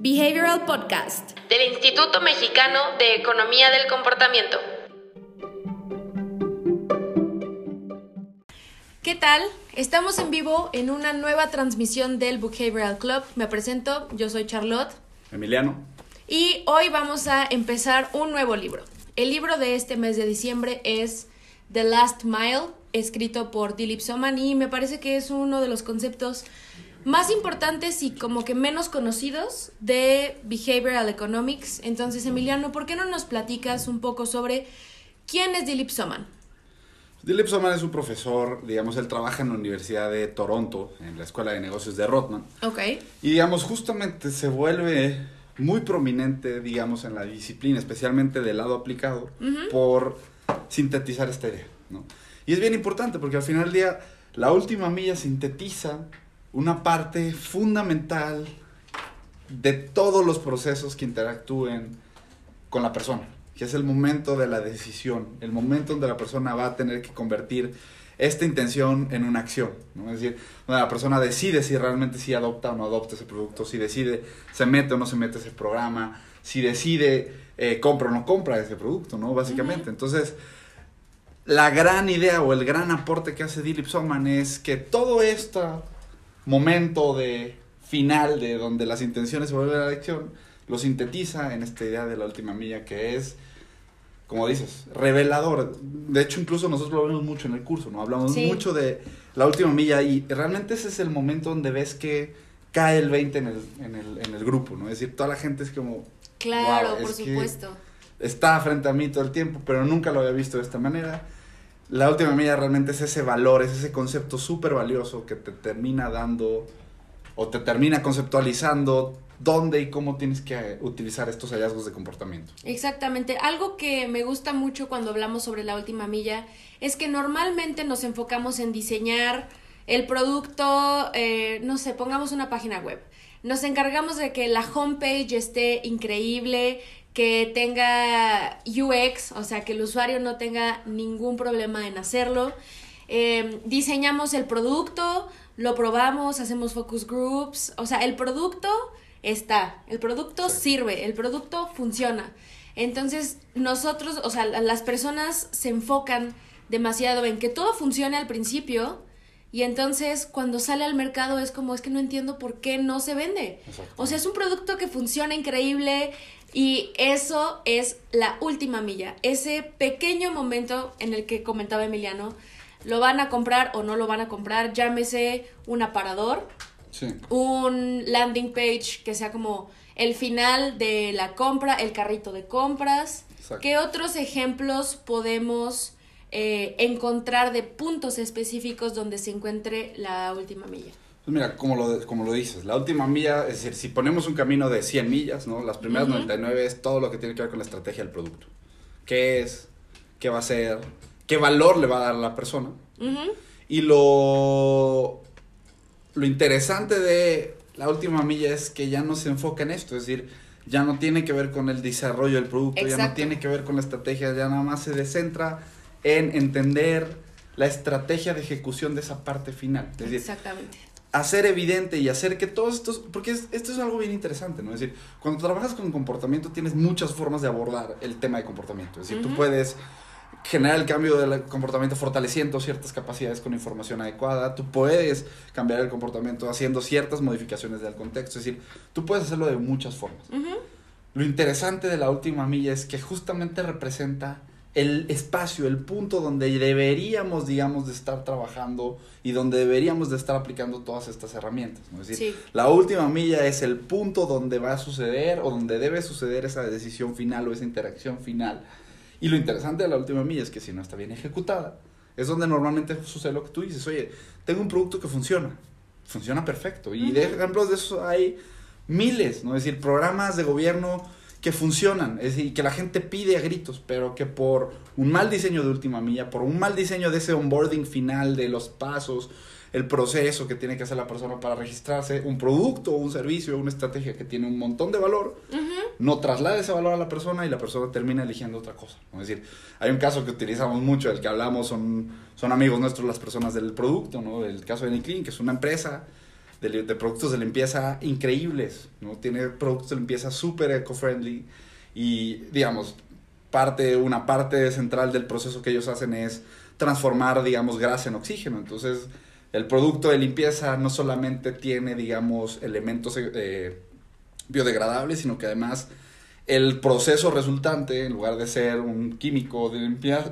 Behavioral Podcast del Instituto Mexicano de Economía del Comportamiento. ¿Qué tal? Estamos en vivo en una nueva transmisión del Behavioral Club. Me presento, yo soy Charlotte. Emiliano. Y hoy vamos a empezar un nuevo libro. El libro de este mes de diciembre es The Last Mile, escrito por Dilip Soman y me parece que es uno de los conceptos más importantes y como que menos conocidos de Behavioral Economics. Entonces, Emiliano, ¿por qué no nos platicas un poco sobre quién es Dilip Soman? Dilip Soman es un profesor, digamos, él trabaja en la Universidad de Toronto, en la Escuela de Negocios de Rotman. Ok. Y, digamos, justamente se vuelve muy prominente, digamos, en la disciplina, especialmente del lado aplicado, por sintetizar esta idea, ¿no? Y es bien importante porque al final del día la última milla sintetiza una parte fundamental de todos los procesos que interactúen con la persona, que es el momento de la decisión, el momento donde la persona va a tener que convertir esta intención en una acción, ¿no? Es decir, donde la persona decide si realmente si adopta o no adopta ese producto, si decide se mete o no se mete ese programa, si decide eh, compra o no compra ese producto, ¿no? Básicamente. Entonces, la gran idea o el gran aporte que hace Dilip Soman es que todo este momento de final de donde las intenciones se vuelven a la elección, lo sintetiza en esta idea de la última milla que es, como dices, revelador. De hecho, incluso nosotros lo vemos mucho en el curso, ¿no? Hablamos mucho de la última milla y realmente ese es el momento donde ves que cae el 20 en el, en el, en el grupo, ¿no? Es decir, toda la gente es como... Claro, por supuesto. Está frente a mí todo el tiempo, pero nunca lo había visto de esta manera la última milla realmente es ese valor, es ese concepto súper valioso que te termina dando o te termina conceptualizando dónde y cómo tienes que utilizar estos hallazgos de comportamiento. Exactamente. Algo que me gusta mucho cuando hablamos sobre la última milla es que normalmente nos enfocamos en diseñar el producto, eh, no sé, pongamos una página web. Nos encargamos de que la homepage esté increíble, que tenga UX, o sea, que el usuario no tenga ningún problema en hacerlo. Em, diseñamos el producto, lo probamos, hacemos focus groups, o sea, el producto está, el producto sirve, el producto funciona. Entonces, nosotros, o sea, las personas se enfocan demasiado en que todo funcione al principio y entonces cuando sale al mercado es como es que no entiendo por qué no se vende. O sea, es un producto que funciona increíble, y eso es la última milla, ese pequeño momento en el que comentaba Emiliano, lo van a comprar o no lo van a comprar, llámese un aparador, un landing page que sea como el final de la compra, el carrito de compras. ¿Qué otros ejemplos podemos eh, encontrar de puntos específicos donde se encuentre la última milla? Pues mira, como lo, como lo dices, la última milla, es decir, si ponemos un camino de 100 millas, ¿no? Las primeras 99 es todo lo que tiene que ver con la estrategia del producto. ¿Qué es? ¿Qué va a ser? ¿Qué valor le va a dar a la persona? Y lo, lo interesante de la última milla es que ya no se enfoca en esto, es decir, ya no tiene que ver con el desarrollo del producto, ya no tiene que ver con la estrategia, ya nada más se descentra en entender la estrategia de ejecución de esa parte final. Exactamente hacer evidente y hacer que todos estos, porque esto es algo bien interesante, ¿no? Es decir, cuando trabajas con comportamiento tienes muchas formas de abordar el tema de comportamiento. Es decir, tú puedes generar el cambio del comportamiento fortaleciendo ciertas capacidades con información adecuada, tú puedes cambiar el comportamiento haciendo ciertas modificaciones del contexto, es decir, tú puedes hacerlo de muchas formas. Lo interesante de la última milla es que justamente representa el espacio, el punto donde deberíamos, digamos, de estar trabajando y donde deberíamos de estar aplicando todas estas herramientas. ¿no? Es decir, la última milla es el punto donde va a suceder o donde debe suceder esa decisión final o esa interacción final. Y lo interesante de la última milla es que si no está bien ejecutada, es donde normalmente sucede lo que tú dices, oye, tengo un producto que funciona, funciona perfecto. Y de ejemplos de eso hay miles, ¿no? Es decir, programas de gobierno que funcionan, es decir, que la gente pide a gritos, pero que por un mal diseño de última milla, por un mal diseño de ese onboarding final, de los pasos, el proceso que tiene que hacer la persona para registrarse, un producto, un servicio, una estrategia que tiene un montón de valor, no traslada ese valor a la persona y la persona termina eligiendo otra cosa. Es decir, hay un caso que utilizamos mucho, el que hablamos son, son amigos nuestros las personas del producto, ¿no? El caso de Nicklin, que es una empresa de, de productos de limpieza increíbles, ¿no? Tiene productos de limpieza súper eco-friendly y, digamos, parte, una parte central del proceso que ellos hacen es transformar, digamos, grasa en oxígeno. Entonces, el producto de limpieza no solamente tiene, digamos, elementos eh, biodegradables, sino que además el proceso resultante, en lugar de ser un químico de,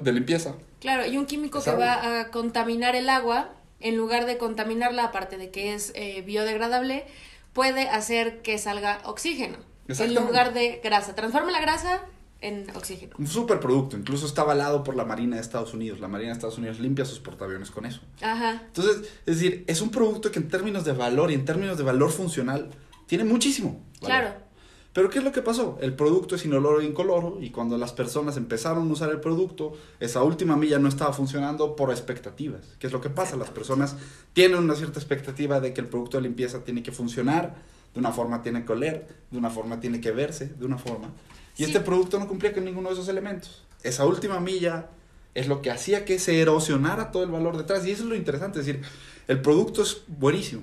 de limpieza. Claro, y un químico que va a contaminar el agua, en lugar de contaminarla, aparte de que es eh, biodegradable, puede hacer que salga oxígeno en lugar de grasa. Transforma la grasa en oxígeno. Un superproducto, incluso está avalado por la Marina de Estados Unidos. La Marina de Estados Unidos limpia sus portaaviones con eso. Ajá. Entonces, es decir, es un producto que en términos de valor y en términos de valor funcional tiene muchísimo. Claro. Pero ¿qué es lo que pasó? El producto es inoloro e incoloro y cuando las personas empezaron a usar el producto, esa última milla no estaba funcionando por expectativas. ¿Qué es lo que pasa? Las personas tienen una cierta expectativa de que el producto de limpieza tiene que funcionar, de una forma tiene que oler, de una forma tiene que verse, de una forma. Y este producto no cumplía con ninguno de esos elementos. Esa última milla es lo que hacía que se erosionara todo el valor detrás. Y eso es lo interesante, es decir, el producto es buenísimo,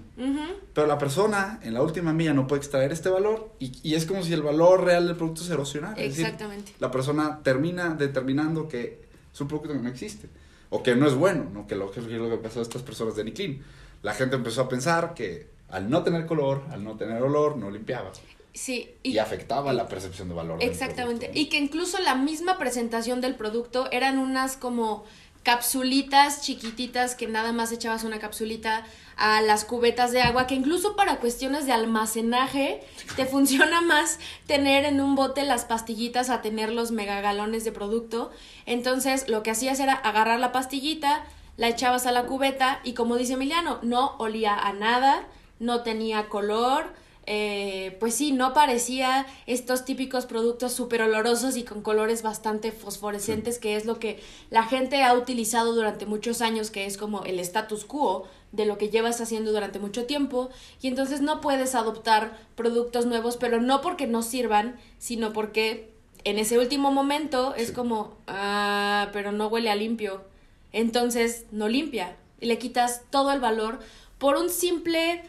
pero la persona en la última milla no puede extraer este valor y, y es como si el valor real del producto se erosionara. Exactamente. la persona termina determinando que es un producto que no existe o que no es bueno, ¿no? que lo que, lo que pasó a estas personas de Niclin. La gente empezó a pensar que al no tener color, al no tener olor, no limpiaba. Sí. Y, afectaba la percepción de valor. Exactamente. y que incluso la misma presentación del producto eran unas como capsulitas chiquititas que nada más echabas una capsulita a las cubetas de agua, que incluso para cuestiones de almacenaje te funciona más tener en un bote las pastillitas a tener los megagalones de producto. Entonces lo que hacías era agarrar la pastillita, la echabas a la cubeta y como dice Emiliano, no olía a nada, no tenía color, eh, pues sí, no parecía estos típicos productos súper olorosos y con colores bastante fosforescentes, que es lo que la gente ha utilizado durante muchos años, que es como el status quo de lo que llevas haciendo durante mucho tiempo, y entonces no puedes adoptar productos nuevos, pero no porque no sirvan, sino porque en ese último momento es como, ah, pero no huele a limpio, entonces no limpia, y le quitas todo el valor por un simple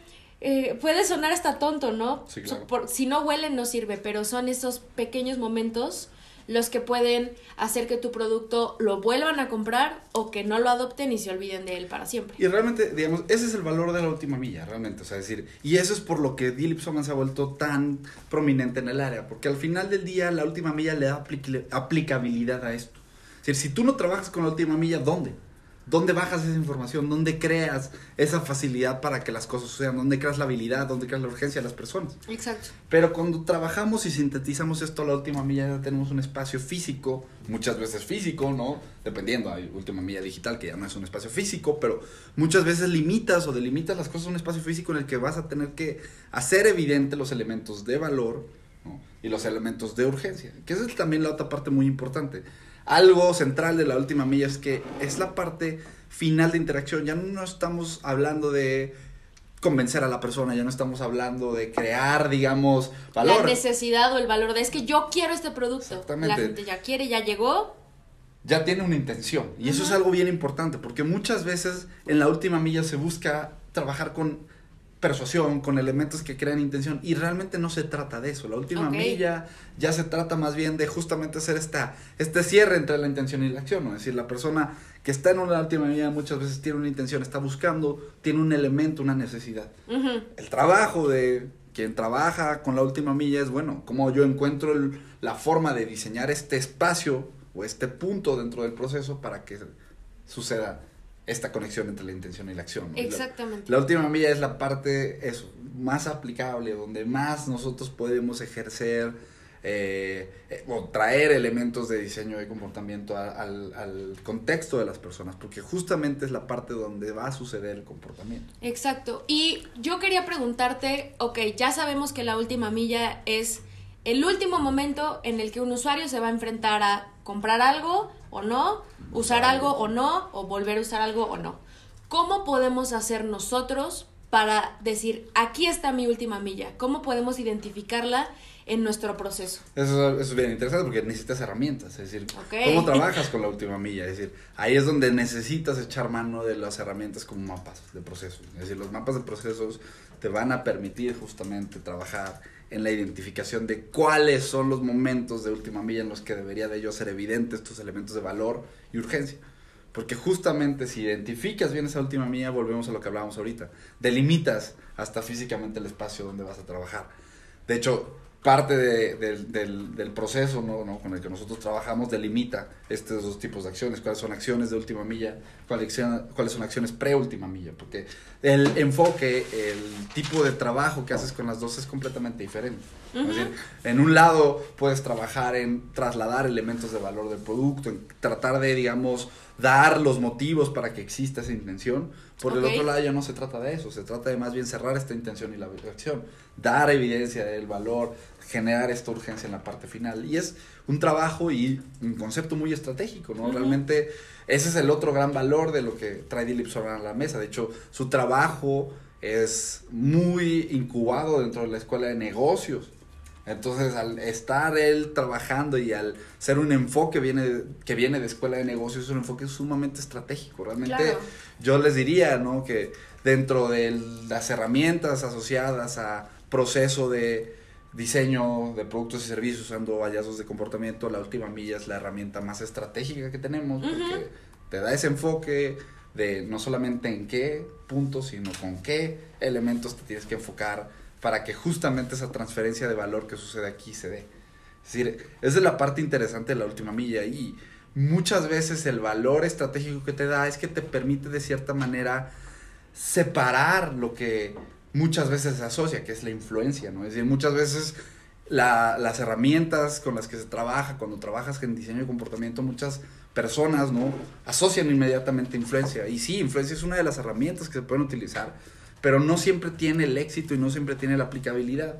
eh, puede sonar hasta tonto, ¿no? si no huele no sirve, pero son esos pequeños momentos los que pueden hacer que tu producto lo vuelvan a comprar o que no lo adopten y se olviden de él para siempre. Y realmente, digamos, ese es el valor de la última milla, realmente, o sea, decir, y eso es por lo que Soman se ha vuelto tan prominente en el área, porque al final del día la última milla le da aplicabilidad a esto. Es decir, si tú no trabajas con la última milla, ¿dónde? ¿Dónde bajas esa información? ¿Dónde creas esa facilidad para que las cosas sucedan? ¿Dónde creas la habilidad? ¿Dónde creas la urgencia de las personas? Exacto. Pero cuando trabajamos y sintetizamos esto a la última milla, ya tenemos un espacio físico, muchas veces físico, ¿no? Dependiendo, hay última milla digital que ya no es un espacio físico, pero muchas veces limitas o delimitas las cosas a un espacio físico en el que vas a tener que hacer evidente los elementos de valor y los elementos de urgencia, que esa es también la otra parte muy importante algo central de la última milla es que es la parte final de interacción. Ya no estamos hablando de convencer a la persona, ya no estamos hablando de crear, digamos, valor. La necesidad o el valor de es que yo quiero este producto. Exactamente. La gente ya quiere, ya llegó. Ya tiene una intención. Y eso es algo bien importante, porque muchas veces en la última milla se busca trabajar con persuasión, con elementos que crean intención. Y realmente no se trata de eso. La última milla ya se trata más bien de justamente hacer esta, este cierre entre la intención y la acción. ¿no? Es decir, la persona que está en una última milla muchas veces tiene una intención, está buscando, tiene un elemento, una necesidad. El trabajo de quien trabaja con la última milla es, bueno, como yo encuentro la forma de diseñar este espacio o este punto dentro del proceso para que suceda esta conexión entre la intención y la acción. Exactamente. La, última milla es la parte eso, más aplicable, donde más nosotros podemos ejercer eh, eh, o traer elementos de diseño y comportamiento al, al, contexto de las personas, porque justamente es la parte donde va a suceder el comportamiento. Exacto. Y yo quería preguntarte, ok, ya sabemos que la última milla es el último momento en el que un usuario se va a enfrentar a comprar algo o no, usar algo o no, o volver a usar algo o no. ¿Cómo podemos hacer nosotros para decir, aquí está mi última milla? ¿Cómo podemos identificarla en nuestro proceso? Eso, eso es bien interesante porque necesitas herramientas, es decir. ¿cómo trabajas con la última milla? Es decir, ahí es donde necesitas echar mano de las herramientas como mapas de procesos. Es decir, los mapas de procesos te van a permitir justamente trabajar en la identificación de cuáles son los momentos de última milla en los que debería de ellos ser evidentes tus elementos de valor y urgencia. Porque justamente si identificas bien esa última milla, volvemos a lo que hablábamos ahorita. Delimitas hasta físicamente el espacio donde vas a trabajar. De hecho, parte de- del- del, del proceso ¿no? ¿no? con el que nosotros trabajamos delimita estos dos tipos de acciones. ¿Cuáles son acciones de última milla? ¿Cuáles, son acciones pre-última milla? Porque el enfoque, el tipo de trabajo que haces con las dos es completamente diferente. Es decir, en un lado puedes trabajar en trasladar elementos de valor del producto, en tratar de, digamos, dar los motivos para que exista esa intención. Por el otro lado ya no se trata de eso, se trata de más bien cerrar esta intención y la acción, dar evidencia del valor, generar esta urgencia en la parte final. Y es un trabajo y un concepto muy estratégico, ¿no? Realmente ese es el otro gran valor de lo que trae Dilip Soran a la mesa. De hecho, su trabajo es muy incubado dentro de la escuela de negocios. Entonces, al estar él trabajando y al ser un enfoque viene, que viene de escuela de negocios, es un enfoque sumamente estratégico. Realmente Claro. yo les diría, ¿no? Que dentro de las herramientas asociadas a proceso de diseño de productos y servicios usando hallazgos de comportamiento, la última milla es la herramienta más estratégica que tenemos porque te da ese enfoque de no solamente en qué puntos, sino con qué elementos te tienes que enfocar para que justamente esa transferencia de valor que sucede aquí se dé. Es decir, esa es la parte interesante de la última milla y muchas veces el valor estratégico que te da es que te permite de cierta manera separar lo que muchas veces se asocia, que es la influencia, ¿no? Es decir, muchas veces la- las herramientas con las que se trabaja, cuando trabajas en diseño de comportamiento, muchas personas, ¿no? Asocian inmediatamente influencia. Y sí, influencia es una de las herramientas que se pueden utilizar, pero no siempre tiene el éxito y no siempre tiene la aplicabilidad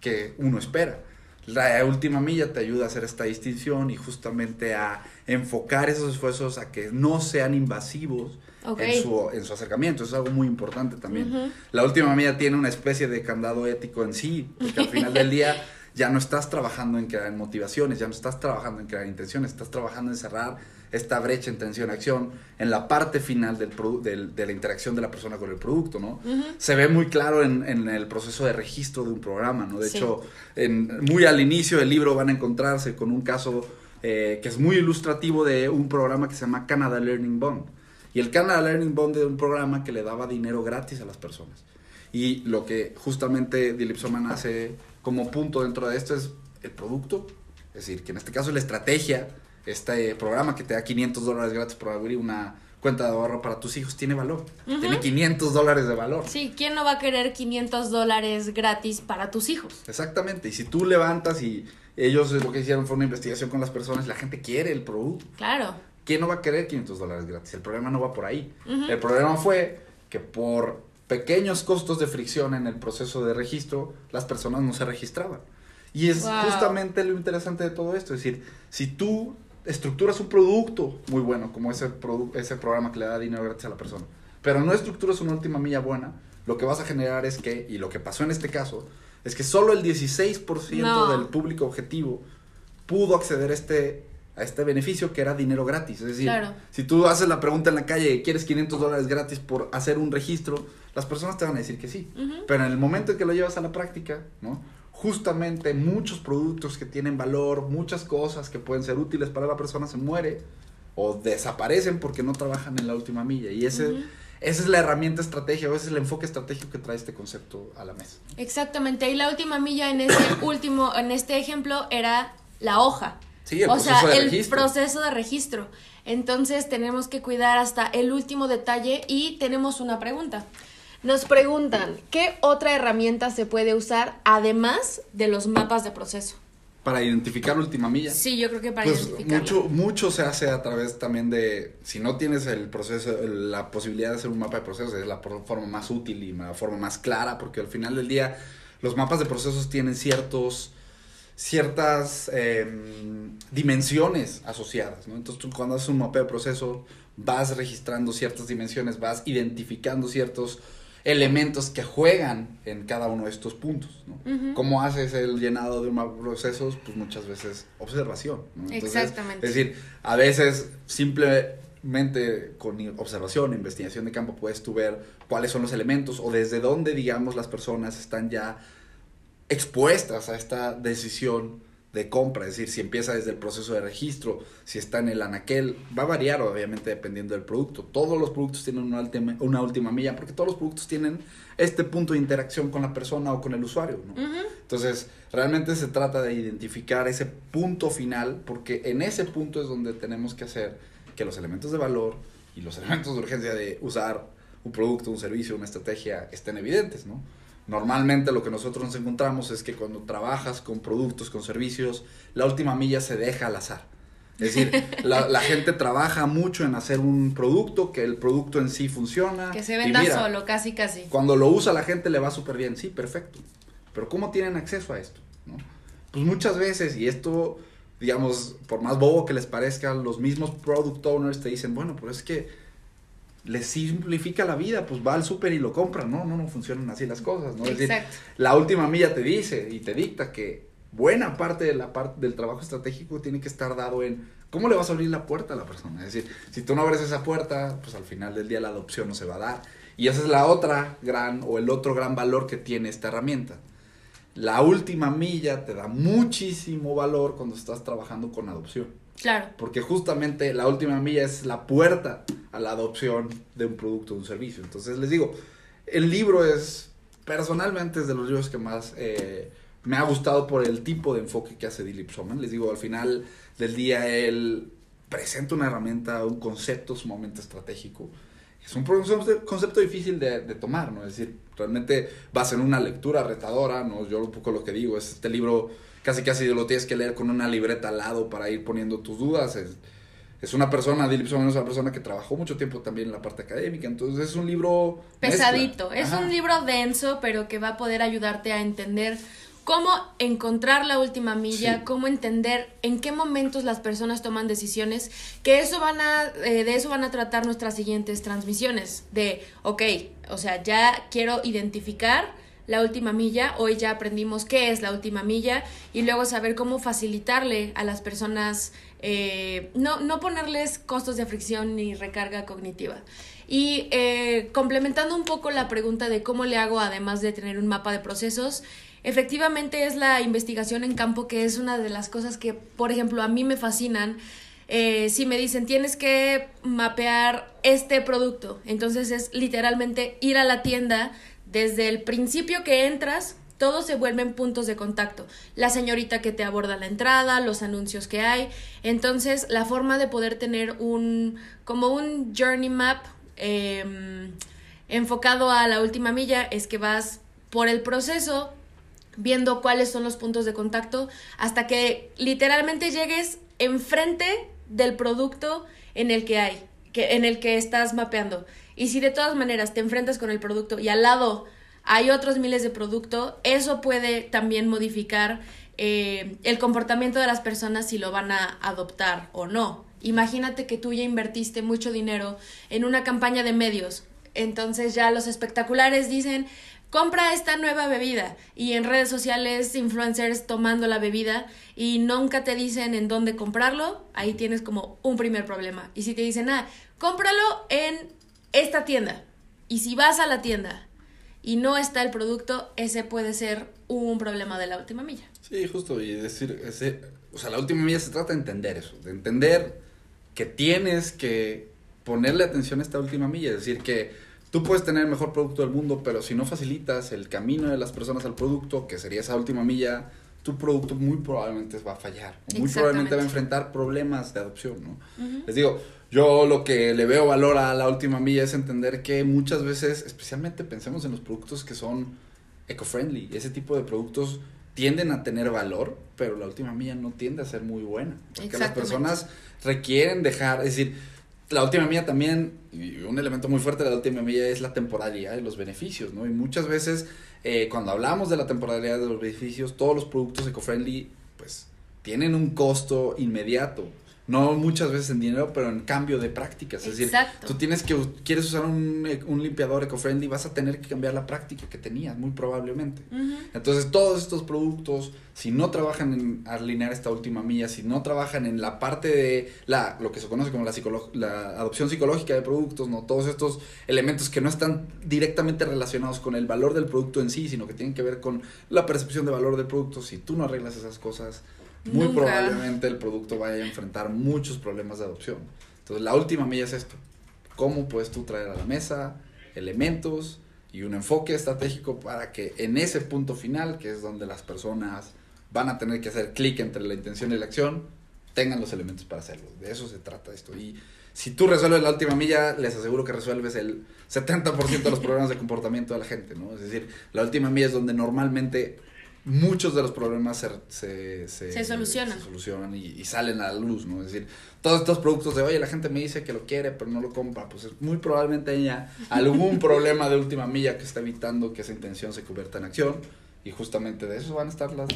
que uno espera. La última milla te ayuda a hacer esta distinción y justamente a enfocar esos esfuerzos a que no sean invasivos en, su, en su acercamiento. Eso es algo muy importante también. La última milla tiene una especie de candado ético en sí, porque al final del día ya no estás trabajando en crear motivaciones, ya no estás trabajando en crear intenciones, estás trabajando en cerrar esta brecha intención-acción en la parte final del produ- del- de la interacción de la persona con el producto, ¿no? Se ve muy claro en, en el proceso de registro de un programa, ¿no? De Sí. hecho, en, muy al inicio del libro van a encontrarse con un caso eh, que es muy ilustrativo de un programa que se llama Canada Learning Bond. Y el Canada Learning Bond es un programa que le daba dinero gratis a las personas. Y lo que justamente Dilip Soman hace como punto dentro de esto es el producto. Es decir, que en este caso la estrategia, este programa que te da 500 dólares gratis por abrir una cuenta de ahorro para tus hijos, tiene valor. Tiene 500 dólares de valor. Sí, ¿quién no va a querer 500 dólares gratis para tus hijos? Exactamente. Y si tú levantas y ellos lo que hicieron fue una investigación con las personas, la gente quiere el producto. Claro. ¿Quién no va a querer 500 dólares gratis? El problema no va por ahí. El problema fue que por pequeños costos de fricción en el proceso de registro, las personas no se registraban. Y es Wow. justamente lo interesante de todo esto. Es decir, si tú estructuras un producto muy bueno, como ese, produ- ese programa que le da dinero gratis a la persona, pero no estructuras una última milla buena, lo que vas a generar es que, y lo que pasó en este caso, es que solo el 16% No. del público objetivo pudo acceder a este, a este beneficio que era dinero gratis. Es decir, Claro. si tú haces la pregunta en la calle, ¿quieres 500 dólares gratis por hacer un registro? Las personas te van a decir que sí. Pero en el momento en que lo llevas a la práctica, ¿no? Justamente muchos productos que tienen valor, muchas cosas que pueden ser útiles para la persona se muere o desaparecen porque no trabajan en la última milla. Y ese, esa es la herramienta estratégica, o ese es el enfoque estratégico que trae este concepto a la mesa. Exactamente. Y la última milla en este último, en este ejemplo, era la hoja. Sí, el o sea, el registro. proceso de registro. Entonces tenemos que cuidar hasta el último detalle y tenemos una pregunta. Nos preguntan, ¿qué otra herramienta se puede usar además de los mapas de proceso? Para identificar la última milla. Sí, yo creo que para Pues mucho, mucho se hace a través también de, si no tienes el proceso, la posibilidad de hacer un mapa de procesos, es la forma más útil y la forma más clara, porque al final del día los mapas de procesos tienen ciertos, ciertas em, dimensiones asociadas, ¿no? Entonces tú cuando haces un mapa de proceso vas registrando ciertas dimensiones, vas identificando ciertos elementos que juegan en cada uno de estos puntos, ¿no? ¿Cómo haces el llenado de un procesos? Pues muchas veces observación, ¿no? Exactamente. Es decir, a veces simplemente con observación, investigación de campo, puedes tú ver cuáles son los elementos o desde dónde, digamos, las personas están ya expuestas a esta decisión de compra, es decir, si empieza desde el proceso de registro, si está en el anaquel, va a variar obviamente dependiendo del producto. Todos los productos tienen una última, una última milla porque todos los productos tienen este punto de interacción con la persona o con el usuario. ¿no? Entonces, realmente se trata de identificar ese punto final porque en ese punto es donde tenemos que hacer que los elementos de valor y los elementos de urgencia de usar un producto, un servicio, una estrategia estén evidentes, ¿no? Normalmente lo que nosotros nos encontramos es que cuando trabajas con productos, con servicios, la última milla se deja al azar. Es decir, la, gente trabaja mucho en hacer un producto, que el producto en sí funciona. Que se venda solo, casi, casi. Cuando lo usa la gente le va súper bien, sí, perfecto. Pero ¿cómo tienen acceso a esto? Pues muchas veces, y esto, digamos, por más bobo que les parezca, los mismos product owners te dicen, bueno, pero es que le simplifica la vida, pues va al súper y lo compra, no, no, no funcionan así las cosas, ¿no? Es decir, la última milla te dice y te dicta que buena parte de la parte del trabajo estratégico tiene que estar dado en cómo le vas a abrir la puerta a la persona. Es decir, si tú no abres esa puerta, pues al final del día la adopción no se va a dar. Y esa es la otra gran o el otro gran valor que tiene esta herramienta. La última milla te da muchísimo valor cuando estás trabajando con adopción. Claro. Porque justamente la última milla es la puerta a la adopción de un producto o un servicio. Entonces les digo, el libro es, personalmente, es de los libros que más eh, me ha gustado por el tipo de enfoque que hace Dilip Soman. Les digo, al final del día él presenta una herramienta, un concepto sumamente estratégico. Es un concepto difícil de, de tomar, ¿no? Es decir, realmente va a ser una lectura retadora, ¿no? Yo un poco lo que digo es este libro casi casi lo tienes que leer con una libreta al lado para ir poniendo tus dudas. Es, es una persona, Dilip es una persona que trabajó mucho tiempo también en la parte académica, entonces es un libro... Pesadito, es un libro denso, pero que va a poder ayudarte a entender cómo encontrar la última milla, cómo entender en qué momentos las personas toman decisiones, que eso van a, eh, de eso van a tratar nuestras siguientes transmisiones, de, ok, o sea, ya quiero identificar la última milla, hoy ya aprendimos qué es la última milla y luego saber cómo facilitarle a las personas, eh, no, no ponerles costos de fricción ni recarga cognitiva. Y eh, complementando un poco la pregunta de cómo le hago además de tener un mapa de procesos, efectivamente es la investigación en campo que es una de las cosas que, por ejemplo, a mí me fascinan. Eh, si me dicen tienes que mapear este producto, entonces es literalmente ir a la tienda, desde el principio que entras, todos se vuelven puntos de contacto. La señorita que te aborda la entrada, los anuncios que hay. Entonces, la forma de poder tener un, como un journey map em, enfocado a la última milla es que vas por el proceso viendo cuáles son los puntos de contacto hasta que literalmente llegues enfrente del producto en el que hay, que, en el que estás mapeando. Y si de todas maneras te enfrentas con el producto y al lado hay otros miles de productos, eso puede también modificar eh, el comportamiento de las personas si lo van a adoptar o no. Imagínate que tú ya invertiste mucho dinero en una campaña de medios. Entonces ya los espectaculares dicen, compra esta nueva bebida y en redes sociales influencers tomando la bebida y nunca te dicen en dónde comprarlo, ahí tienes como un primer problema. Y si te dicen, ah, cómpralo en esta tienda. Y si vas a la tienda y no está el producto, ese puede ser un problema de la última milla. Sí, justo, y decir, ese, o sea, la última milla se trata de entender eso, de entender que tienes que ponerle atención a esta última milla, es decir, que tú puedes tener el mejor producto del mundo, pero si no facilitas el camino de las personas al producto, que sería esa última milla, tu producto muy probablemente va a fallar, muy probablemente va a enfrentar problemas de adopción, ¿no? Les digo, yo lo que le veo valor a la última milla es entender que muchas veces, especialmente pensemos en los productos que son eco-friendly, ese tipo de productos tienden a tener valor, pero la última milla no tiende a ser muy buena, porque las personas requieren dejar, es decir, la última milla también, y un elemento muy fuerte de la última milla es la temporalidad y los beneficios, ¿no? Y muchas veces eh, cuando hablamos de la temporalidad de los beneficios, todos los productos eco-friendly, pues, tienen un costo inmediato no muchas veces en dinero, pero en cambio de prácticas. Es Exacto. decir, tú tienes que, quieres usar un, un limpiador eco-friendly, vas a tener que cambiar la práctica que tenías, muy probablemente. Entonces, todos estos productos, si no trabajan en alinear esta última milla, si no trabajan en la parte de la, lo que se conoce como la, la adopción psicológica de productos, no todos estos elementos que no están directamente relacionados con el valor del producto en sí, sino que tienen que ver con la percepción de valor del producto, si tú no arreglas esas cosas, muy Nunca. probablemente el producto vaya a enfrentar muchos problemas de adopción. Entonces, la última milla es esto. ¿Cómo puedes tú traer a la mesa elementos y un enfoque estratégico para que en ese punto final, que es donde las personas van a tener que hacer clic entre la intención y la acción, tengan los elementos para hacerlo. De eso se trata esto. Y si tú resuelves la última milla, les aseguro que resuelves el 70% de los problemas de comportamiento de la gente, ¿no? Es decir, la última milla es donde normalmente muchos de los problemas se, se, Se solucionan. se solucionan y, y salen a la luz, ¿no? Es decir, todos estos productos de, oye, la gente me dice que lo quiere, pero no lo compra, pues es muy probablemente haya algún problema de última milla que está evitando que esa intención se convierta en acción y justamente de eso van a estar las,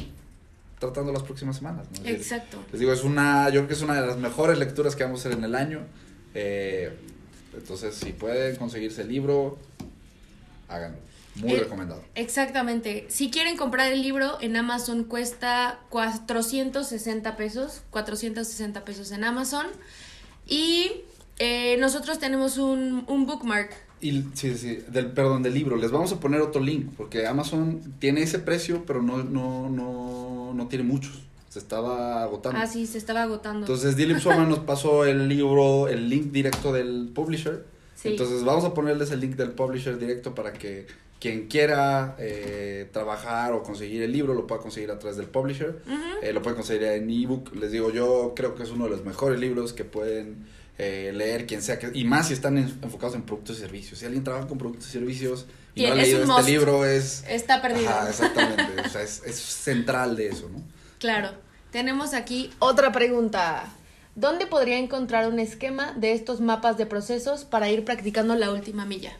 tratando las próximas semanas, ¿no? Es decir, Exacto. les digo, es una, yo creo que es una de las mejores lecturas que vamos a hacer en el año. Eh, entonces, si pueden conseguirse el libro, háganlo. Muy El- recomendado. Exactamente. Si quieren comprar el libro, en Amazon cuesta 460 pesos. 460 pesos en Amazon. Y eh, nosotros tenemos un, un bookmark. Y sí, sí, del, perdón, del libro. Les vamos a poner otro link, porque Amazon tiene ese precio, pero no, no, no, no tiene muchos. Se estaba agotando. Ah, sí, se estaba agotando. Entonces, Dilip Swama nos pasó el libro, el link directo del publisher. Sí. Entonces, vamos a ponerles el link del publisher directo para que quien quiera eh, trabajar o conseguir el libro lo pueda conseguir a través del publisher. Eh, lo pueden conseguir en ebook. Les digo, yo creo que es uno de los mejores libros que pueden eh, leer quien sea que y más si están en- enfocados en productos y servicios. Si alguien trabaja con productos y servicios y no ha leído este must. libro es Está perdido. Ajá, exactamente, o sea, es, es central de eso, ¿no? Claro. Tenemos aquí otra pregunta. ¿Dónde podría encontrar un esquema de estos mapas de procesos para ir practicando la última milla?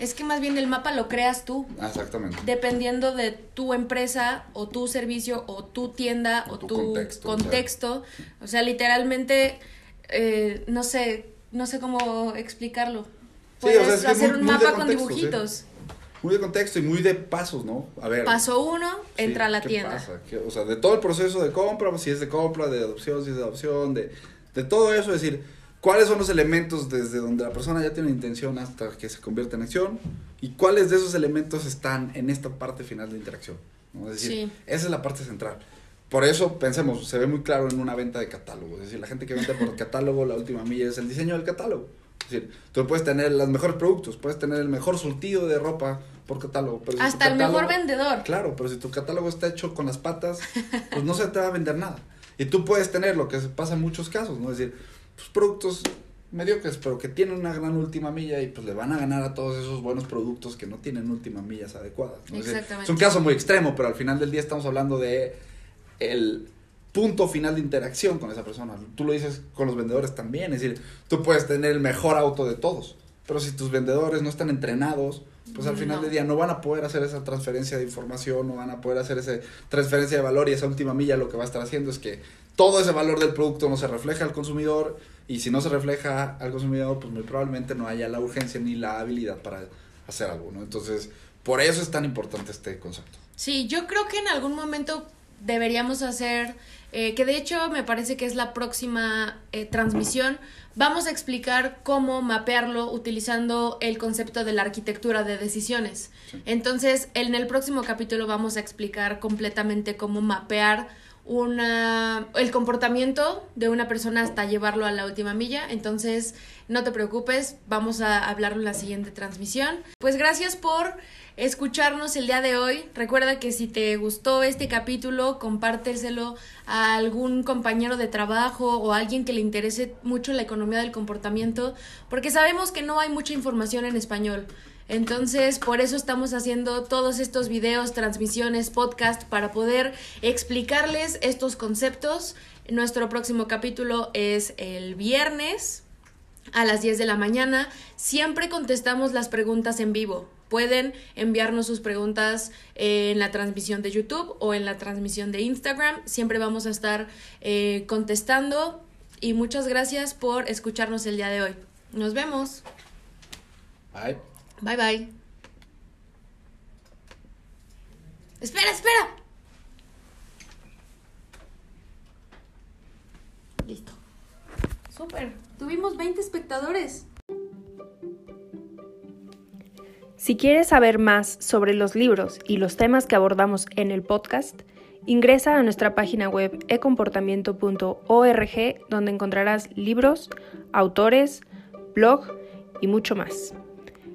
Es que más bien el mapa lo creas tú, Ah, Exactamente. dependiendo de tu empresa o tu servicio o tu tienda o, O tu tu contexto, contexto. O sea, literalmente, eh, no sé, no sé cómo explicarlo. Sí, o Puedes sea, es que es hacer muy- un muy mapa con sí. dibujitos. Muy de contexto y muy de pasos, ¿no? A ver. Paso uno, sí, entra a la ¿qué tienda. pasa? ¿Qué- o sea, de todo el proceso de compra, si es de compra, de adopción, si es de adopción, de, de todo eso, es decir, cuáles son los elementos desde donde la persona ya tiene intención hasta que se convierte en acción y cuáles de esos elementos están en esta parte final de interacción. ¿no? Es decir, Sí. esa es la parte central. Por eso pensemos, se ve muy claro en una venta de catálogo. Es decir, la gente que vende por catálogo, la última milla es el diseño del catálogo. Es decir, tú puedes tener los mejores productos, puedes tener el mejor surtido de ropa por catálogo. Pero si Hasta el mejor catálogo- vendedor. Claro, pero si tu catálogo está hecho con las patas, pues no se te va a vender nada. Y tú puedes tener lo que pasa en muchos casos, ¿no? Es decir, pues productos mediocres, pero que tienen una gran última milla y pues le van a ganar a todos esos buenos productos que no tienen últimas millas adecuadas. Exactamente. es un caso muy extremo, pero al final del día estamos hablando de el punto final de interacción con esa persona. Tú lo dices con los vendedores también, es decir, tú puedes tener el mejor auto de todos, pero si tus vendedores no están entrenados, pues al final No. del día no van a poder hacer esa transferencia de información, no van a poder hacer esa transferencia de valor y esa última milla lo que va a estar haciendo es que todo ese valor del producto no se refleja al consumidor y si no se refleja al consumidor, pues muy probablemente no haya la urgencia ni la habilidad para hacer algo, ¿no? Entonces, por eso es tan importante este concepto. Sí, yo creo que en algún momento deberíamos hacer, eh, que de hecho me parece que es la próxima eh, transmisión, vamos a explicar cómo mapearlo utilizando el concepto de la arquitectura de decisiones. Sí. Entonces, en el próximo capítulo vamos a explicar completamente cómo mapear una el comportamiento de una persona hasta llevarlo a la última milla. Entonces, no te preocupes, vamos a hablarlo en la siguiente transmisión. Pues gracias por escucharnos el día de hoy. Recuerda que si te gustó este capítulo, compárteselo a algún compañero de trabajo o a alguien que le interese mucho la economía del comportamiento, porque sabemos que no hay mucha información en español. Entonces, por eso estamos haciendo todos estos videos, transmisiones, podcast, para poder explicarles estos conceptos. Nuestro próximo capítulo es el viernes a las 10 de la mañana. Siempre contestamos las preguntas en vivo. Pueden enviarnos sus preguntas en la transmisión de YouTube o en la transmisión de Instagram. Siempre vamos a estar eh, contestando y muchas gracias por escucharnos el día de hoy. Nos vemos. Bye. Bye bye. Espera, espera. Listo. Súper. Tuvimos 20 espectadores. Si quieres saber más sobre los libros y los temas que abordamos en el podcast, ingresa a nuestra página web ecomportamiento.org donde encontrarás libros, autores, blog y mucho más.